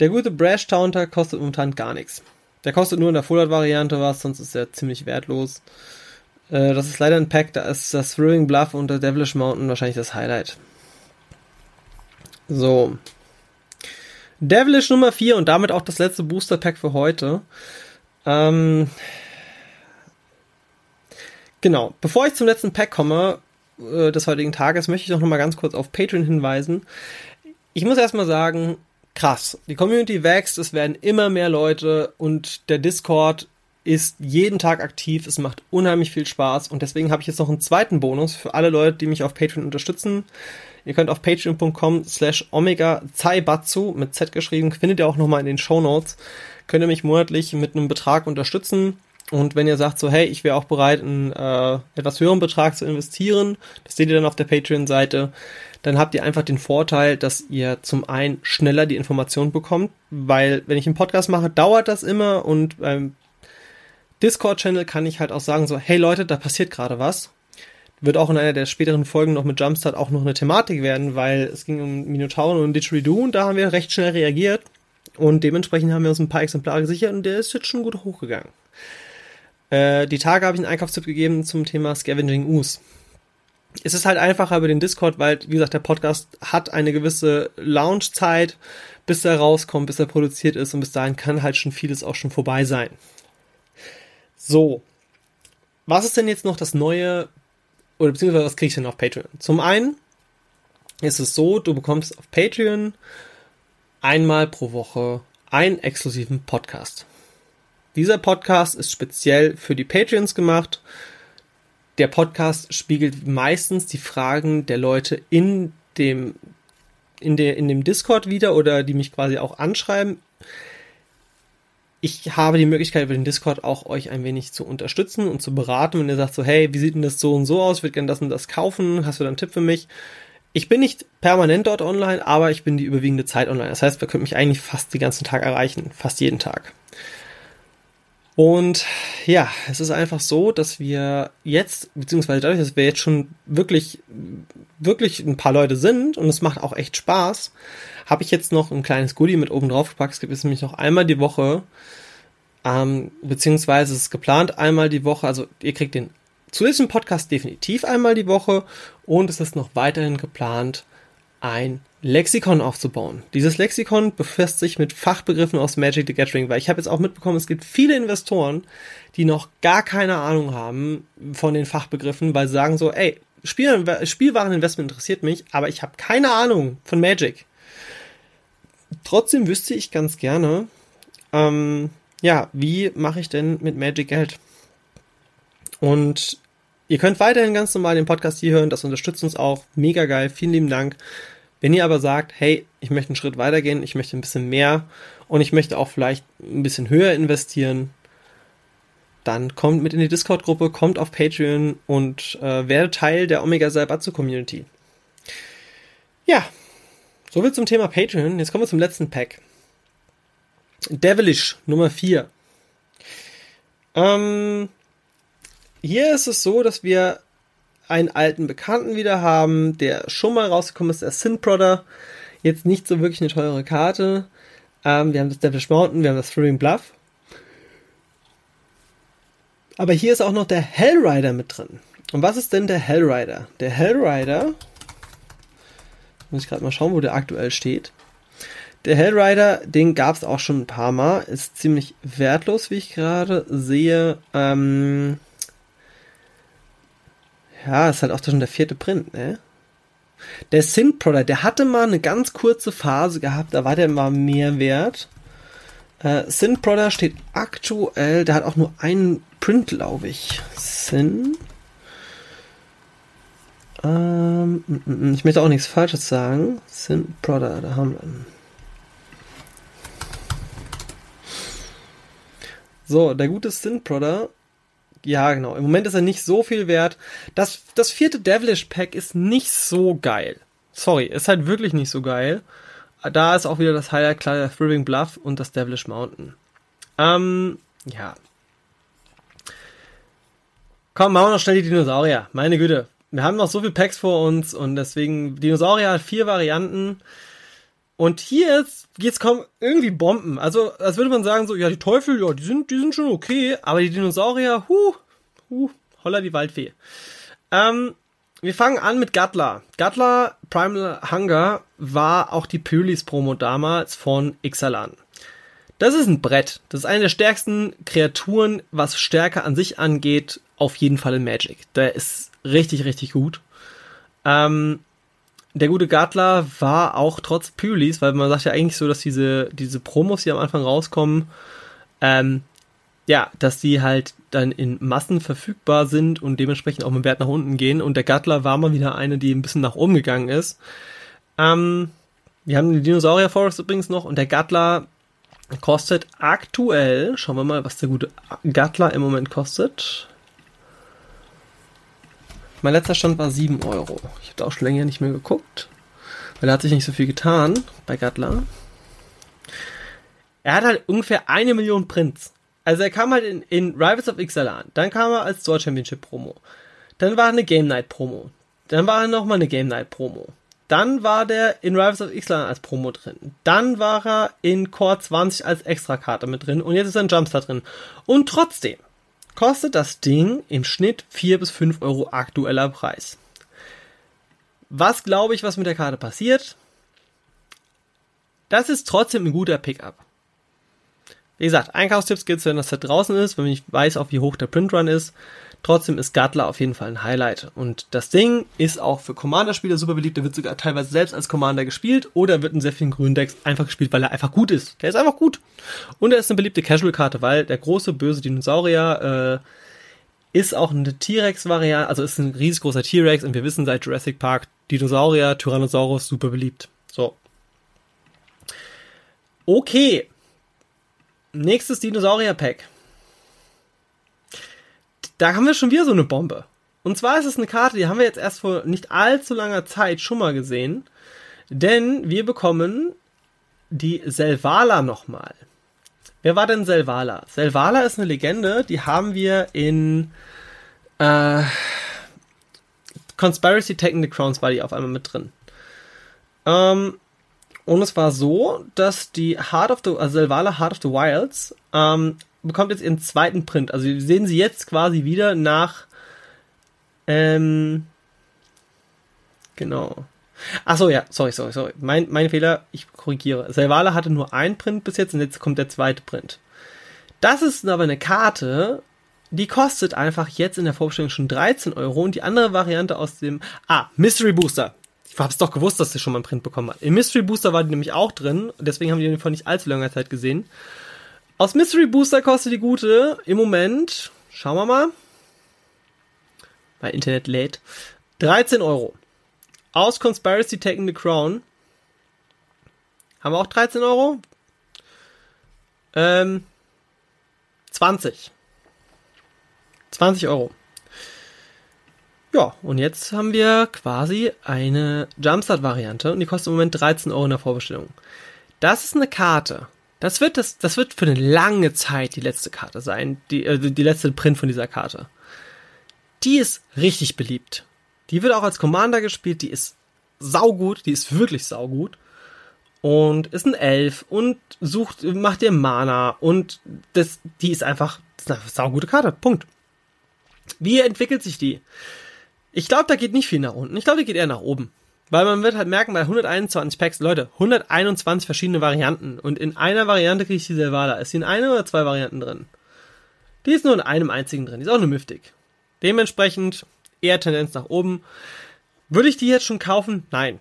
[SPEAKER 1] der gute Brash Taunter kostet momentan gar nichts. Der kostet nur in der Full-Art-Variante was, sonst ist er ziemlich wertlos. Äh, das ist leider ein Pack, da ist das Throwing Bluff und der Devilish Mountain wahrscheinlich das Highlight. So, Devilish Nummer 4 und damit auch das letzte Booster Pack für heute. Ähm, genau, bevor ich zum letzten Pack komme äh, des heutigen Tages, möchte ich noch mal ganz kurz auf Patreon hinweisen. Ich muss erstmal sagen, krass, die Community wächst, es werden immer mehr Leute und der Discord ist jeden Tag aktiv, es macht unheimlich viel Spaß und deswegen habe ich jetzt noch einen zweiten Bonus für alle Leute, die mich auf Patreon unterstützen. Ihr könnt auf patreon.com slash omega zaibatsu mit Z geschrieben, findet ihr auch nochmal in den Show Notes, könnt ihr mich monatlich mit einem Betrag unterstützen. Und wenn ihr sagt so, hey, ich wäre auch bereit, einen äh, etwas höheren Betrag zu investieren, das seht ihr dann auf der Patreon-Seite, dann habt ihr einfach den Vorteil, dass ihr zum einen schneller die Information bekommt, weil wenn ich einen Podcast mache, dauert das immer und beim Discord-Channel kann ich halt auch sagen so, hey Leute, da passiert gerade was wird auch in einer der späteren Folgen noch mit Jumpstart auch noch eine Thematik werden, weil es ging um Minotauren und Didgeridoo und da haben wir recht schnell reagiert und dementsprechend haben wir uns ein paar Exemplare gesichert und der ist jetzt schon gut hochgegangen. Äh, die Tage habe ich einen Einkaufstipp gegeben zum Thema Scavenging Ooze. Es ist halt einfacher über den Discord, weil, wie gesagt, der Podcast hat eine gewisse Launchzeit, bis er rauskommt, bis er produziert ist und bis dahin kann halt schon vieles auch schon vorbei sein. So. Was ist denn jetzt noch das Neue oder beziehungsweise was kriege ich denn auf Patreon? Zum einen ist es so, du bekommst auf Patreon einmal pro Woche einen exklusiven Podcast. Dieser Podcast ist speziell für die Patreons gemacht. Der Podcast spiegelt meistens die Fragen der Leute in dem, in, der, in dem Discord wieder oder die mich quasi auch anschreiben ich habe die Möglichkeit über den Discord auch euch ein wenig zu unterstützen und zu beraten, wenn ihr sagt so, hey, wie sieht denn das so und so aus, ich würde gerne das und das kaufen, hast du da einen Tipp für mich? Ich bin nicht permanent dort online, aber ich bin die überwiegende Zeit online. Das heißt, wir können mich eigentlich fast den ganzen Tag erreichen, fast jeden Tag. Und ja, es ist einfach so, dass wir jetzt, beziehungsweise dadurch, dass wir jetzt schon wirklich, wirklich ein paar Leute sind und es macht auch echt Spaß, habe ich jetzt noch ein kleines Goodie mit oben drauf gepackt. Es gibt es nämlich noch einmal die Woche, ähm, beziehungsweise es ist geplant einmal die Woche. Also ihr kriegt den zusätzlichen Podcast definitiv einmal die Woche und es ist noch weiterhin geplant, ein Lexikon aufzubauen. Dieses Lexikon befasst sich mit Fachbegriffen aus Magic the Gathering, weil ich habe jetzt auch mitbekommen, es gibt viele Investoren, die noch gar keine Ahnung haben von den Fachbegriffen, weil sie sagen so, ey, Spiel, Spielwareninvestment interessiert mich, aber ich habe keine Ahnung von Magic. Trotzdem wüsste ich ganz gerne, ähm, ja, wie mache ich denn mit Magic Geld? Und ihr könnt weiterhin ganz normal den Podcast hier hören, das unterstützt uns auch. Mega geil, vielen lieben Dank. Wenn ihr aber sagt, hey, ich möchte einen Schritt weitergehen, ich möchte ein bisschen mehr und ich möchte auch vielleicht ein bisschen höher investieren, dann kommt mit in die Discord-Gruppe, kommt auf Patreon und äh, werde Teil der Omega Salbatsu Community. Ja, Soviel zum Thema Patreon. Jetzt kommen wir zum letzten Pack. Devilish Nummer 4. Ähm, hier ist es so, dass wir einen alten Bekannten wieder haben, der schon mal rausgekommen ist, der Synprodder. Jetzt nicht so wirklich eine teure Karte. Ähm, wir haben das Devilish Mountain, wir haben das Thrilling Bluff. Aber hier ist auch noch der Hellrider mit drin. Und was ist denn der Hellrider? Der Hellrider muss ich gerade mal schauen, wo der aktuell steht. Der Hellrider, den gab es auch schon ein paar Mal. Ist ziemlich wertlos, wie ich gerade sehe. Ähm ja, ist halt auch schon der vierte Print, ne? Der Synth Product, der hatte mal eine ganz kurze Phase gehabt, da war der mal mehr wert. Äh, Synth Product steht aktuell, der hat auch nur einen Print, glaube ich. Synth ähm, ich möchte auch nichts Falsches sagen. Sin Brother, da haben wir ihn. So, der gute Sin Brother. Ja, genau. Im Moment ist er nicht so viel wert. Das, das vierte Devilish Pack ist nicht so geil. Sorry, ist halt wirklich nicht so geil. Da ist auch wieder das Highlight klar, der Thriving Bluff und das Devilish Mountain. Ähm, ja. Komm, machen wir noch schnell die Dinosaurier. Meine Güte wir haben noch so viele Packs vor uns und deswegen, Dinosaurier hat vier Varianten. Und hier jetzt geht's kaum irgendwie Bomben. Also, als würde man sagen, so, ja, die Teufel, ja, die sind, die sind schon okay, aber die Dinosaurier, hu, hu, holla die Waldfee. Ähm, wir fangen an mit Gatla. Gatla Primal Hunger war auch die Pylis-Promo damals von Ixalan. Das ist ein Brett. Das ist eine der stärksten Kreaturen, was Stärke an sich angeht, auf jeden Fall in Magic. Der ist richtig, richtig gut. Ähm, der gute Gatler war auch trotz Pylis, weil man sagt ja eigentlich so, dass diese, diese Promos, die am Anfang rauskommen, ähm, ja, dass die halt dann in Massen verfügbar sind und dementsprechend auch mit Wert nach unten gehen. Und der Gatler war mal wieder eine, die ein bisschen nach oben gegangen ist. Ähm, wir haben den Dinosaurier Forest übrigens noch und der Gatler kostet aktuell, schauen wir mal, was der gute Gatler im Moment kostet. Mein letzter Stand war 7 Euro. Ich habe da auch schon länger nicht mehr geguckt, weil da hat sich nicht so viel getan bei Gatler. Er hat halt ungefähr eine Million Prints. Also er kam halt in, in Rivals of Ixalan, dann kam er als Store Championship Promo, dann war eine Game Night Promo, dann war er nochmal eine Game Night Promo, dann war der in Rivals of Ixalan als Promo drin, dann war er in Core 20 als Extrakarte mit drin und jetzt ist er in Jumpstart drin. Und trotzdem kostet das Ding im Schnitt 4 bis 5 Euro aktueller Preis. Was glaube ich, was mit der Karte passiert? Das ist trotzdem ein guter Pickup. Wie gesagt, Einkaufstipps gibt's, wenn das Set draußen ist, wenn ich weiß, auch wie hoch der Printrun ist. Trotzdem ist Gatler auf jeden Fall ein Highlight. Und das Ding ist auch für Commander-Spieler super beliebt. Der wird sogar teilweise selbst als Commander gespielt oder wird in sehr vielen grünen Decks einfach gespielt, weil er einfach gut ist. Der ist einfach gut. Und er ist eine beliebte Casual-Karte, weil der große böse Dinosaurier äh, ist auch eine T-Rex-Variante, also ist ein riesengroßer T-Rex und wir wissen seit Jurassic Park, Dinosaurier, Tyrannosaurus, super beliebt. So. Okay, Nächstes Dinosaurier-Pack. Da haben wir schon wieder so eine Bombe. Und zwar ist es eine Karte, die haben wir jetzt erst vor nicht allzu langer Zeit schon mal gesehen. Denn wir bekommen die Selvala nochmal. Wer war denn Selvala? Selvala ist eine Legende, die haben wir in äh, Conspiracy Taking the Crowns war die auf einmal mit drin. Ähm, und es war so, dass die Heart of the, also Selvala Heart of the Wilds, ähm, bekommt jetzt ihren zweiten Print. Also wir sehen sie jetzt quasi wieder nach, ähm, genau. Ach so, ja, sorry, sorry, sorry. Mein, mein Fehler, ich korrigiere. Selvala hatte nur ein Print bis jetzt und jetzt kommt der zweite Print. Das ist aber eine Karte, die kostet einfach jetzt in der Vorbestellung schon 13 Euro und die andere Variante aus dem, ah, Mystery Booster. Ich hab's doch gewusst, dass sie schon mal einen Print bekommen hat. Im Mystery Booster war die nämlich auch drin, deswegen haben wir den vor nicht allzu langer Zeit gesehen. Aus Mystery Booster kostet die gute im Moment, schauen wir mal, mein Internet lädt, 13 Euro. Aus Conspiracy Taking the Crown haben wir auch 13 Euro. Ähm, 20. 20 Euro. Ja, und jetzt haben wir quasi eine Jumpstart-Variante und die kostet im Moment 13 Euro in der Vorbestellung. Das ist eine Karte. Das wird, das, das wird für eine lange Zeit die letzte Karte sein, die, äh, die letzte Print von dieser Karte. Die ist richtig beliebt. Die wird auch als Commander gespielt, die ist saugut, die ist wirklich saugut. Und ist ein Elf und sucht, macht dir Mana und das, die ist einfach, das ist eine saugute Karte. Punkt. Wie entwickelt sich die? Ich glaube, da geht nicht viel nach unten. Ich glaube, die geht eher nach oben. Weil man wird halt merken, bei 121 Packs, Leute, 121 verschiedene Varianten. Und in einer Variante kriege ich die Silvala. Ist die in einer oder zwei Varianten drin? Die ist nur in einem einzigen drin. Die ist auch nur Mystic. Dementsprechend eher Tendenz nach oben. Würde ich die jetzt schon kaufen? Nein.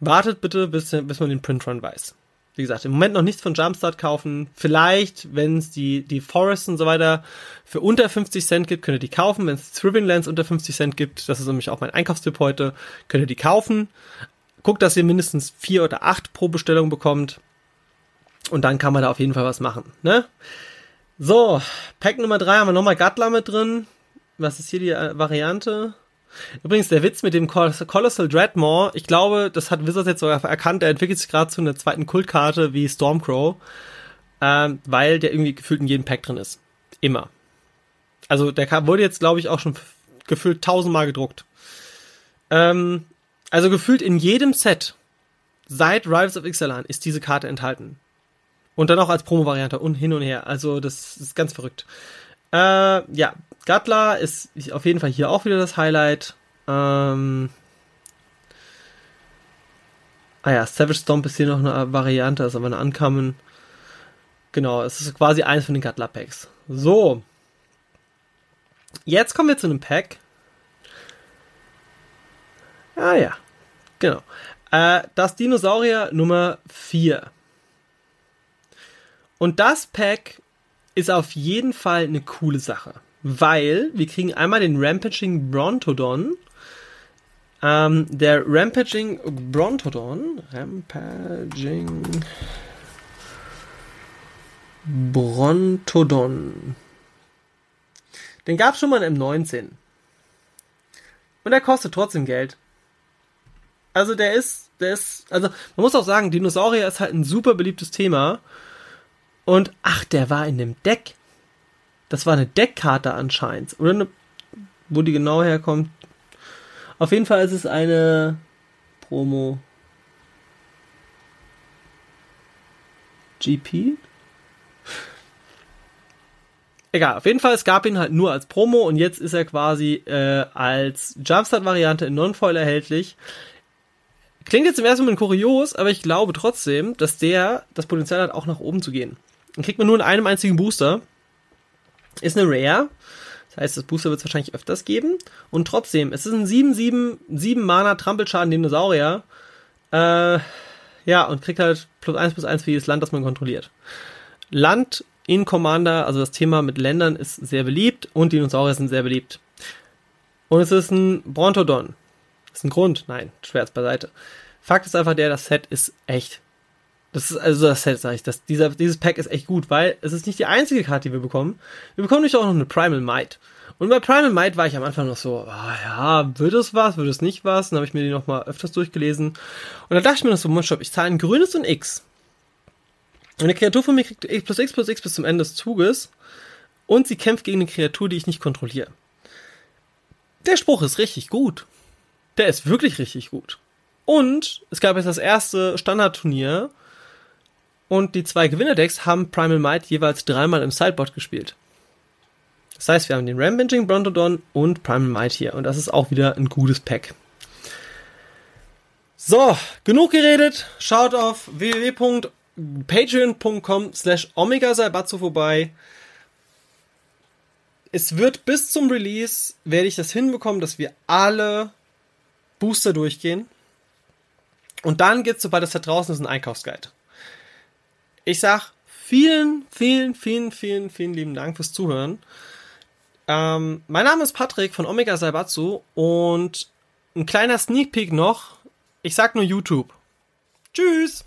[SPEAKER 1] Wartet bitte, bis, bis man den Printrun weiß wie gesagt, im Moment noch nichts von Jumpstart kaufen. Vielleicht, wenn es die, die Forest und so weiter für unter 50 Cent gibt, könnt ihr die kaufen. Wenn es Thriving Lands unter 50 Cent gibt, das ist nämlich auch mein Einkaufstipp heute, könnt ihr die kaufen. Guckt, dass ihr mindestens vier oder acht pro Bestellung bekommt. Und dann kann man da auf jeden Fall was machen, ne? So, Pack Nummer drei haben wir nochmal Gatla mit drin. Was ist hier die äh, Variante? Übrigens, der Witz mit dem Colossal Dreadmore, ich glaube, das hat Wizards jetzt sogar erkannt, der entwickelt sich gerade zu einer zweiten Kultkarte wie Stormcrow, ähm, weil der irgendwie gefühlt in jedem Pack drin ist. Immer. Also der wurde jetzt, glaube ich, auch schon gefühlt tausendmal gedruckt. Ähm, also gefühlt in jedem Set seit Rivals of Ixalan ist diese Karte enthalten. Und dann auch als Promo-Variante und hin und her. Also das ist ganz verrückt. Äh, ja, Gatla ist auf jeden Fall hier auch wieder das Highlight. Ähm, ah ja, Savage Stomp ist hier noch eine Variante, ist aber eine Uncommon. Genau, es ist quasi eins von den Gatler Packs. So. Jetzt kommen wir zu einem Pack. Ah ja, genau. Äh, das Dinosaurier Nummer 4. Und das Pack ist auf jeden Fall eine coole Sache. Weil wir kriegen einmal den Rampaging Brontodon. Ähm, der Rampaging Brontodon. Rampaging Brontodon. Den gab es schon mal im 19. Und der kostet trotzdem Geld. Also der ist, der ist, also man muss auch sagen, Dinosaurier ist halt ein super beliebtes Thema. Und ach, der war in dem Deck. Das war eine Deckkarte anscheinend. Oder eine, wo die genau herkommt. Auf jeden Fall ist es eine Promo. GP? Egal, auf jeden Fall, es gab ihn halt nur als Promo und jetzt ist er quasi äh, als Jumpstart-Variante in Non-Foil erhältlich. Klingt jetzt im ersten Moment kurios, aber ich glaube trotzdem, dass der das Potenzial hat, auch nach oben zu gehen. Dann kriegt man nur in einem einzigen Booster. Ist eine Rare. Das heißt, das Booster wird es wahrscheinlich öfters geben. Und trotzdem, es ist ein 7-7, 7 Mana Trampelschaden Dinosaurier. Äh, ja, und kriegt halt plus 1 plus 1 für jedes Land, das man kontrolliert. Land in Commander, also das Thema mit Ländern ist sehr beliebt und Dinosaurier sind sehr beliebt. Und es ist ein Brontodon. Ist ein Grund? Nein, Schwerz beiseite. Fakt ist einfach der, das Set ist echt das ist also das Set, sag ich. Das, dieser, dieses Pack ist echt gut, weil es ist nicht die einzige Karte, die wir bekommen. Wir bekommen nämlich auch noch eine Primal Might. Und bei Primal Might war ich am Anfang noch so, ah ja, wird es was, wird es nicht was? Dann habe ich mir die nochmal öfters durchgelesen. Und da dachte ich mir noch so, Moment, ich zahle ein grünes und X. Und eine Kreatur von mir kriegt X plus X plus X bis zum Ende des Zuges. Und sie kämpft gegen eine Kreatur, die ich nicht kontrolliere. Der Spruch ist richtig gut. Der ist wirklich richtig gut. Und es gab jetzt das erste Standardturnier, und die zwei Gewinnerdecks haben Primal Might jeweils dreimal im Sideboard gespielt. Das heißt, wir haben den Rampaging Brontodon und Primal Might hier. Und das ist auch wieder ein gutes Pack. So, genug geredet. Schaut auf www.patreon.com slash omega vorbei. Es wird bis zum Release, werde ich das hinbekommen, dass wir alle Booster durchgehen. Und dann gibt es, sobald das da draußen ist, einen Einkaufsguide. Ich sag vielen, vielen, vielen, vielen, vielen lieben Dank fürs Zuhören. Ähm, mein Name ist Patrick von Omega Saibatsu und ein kleiner Sneak Peek noch. Ich sag nur YouTube. Tschüss!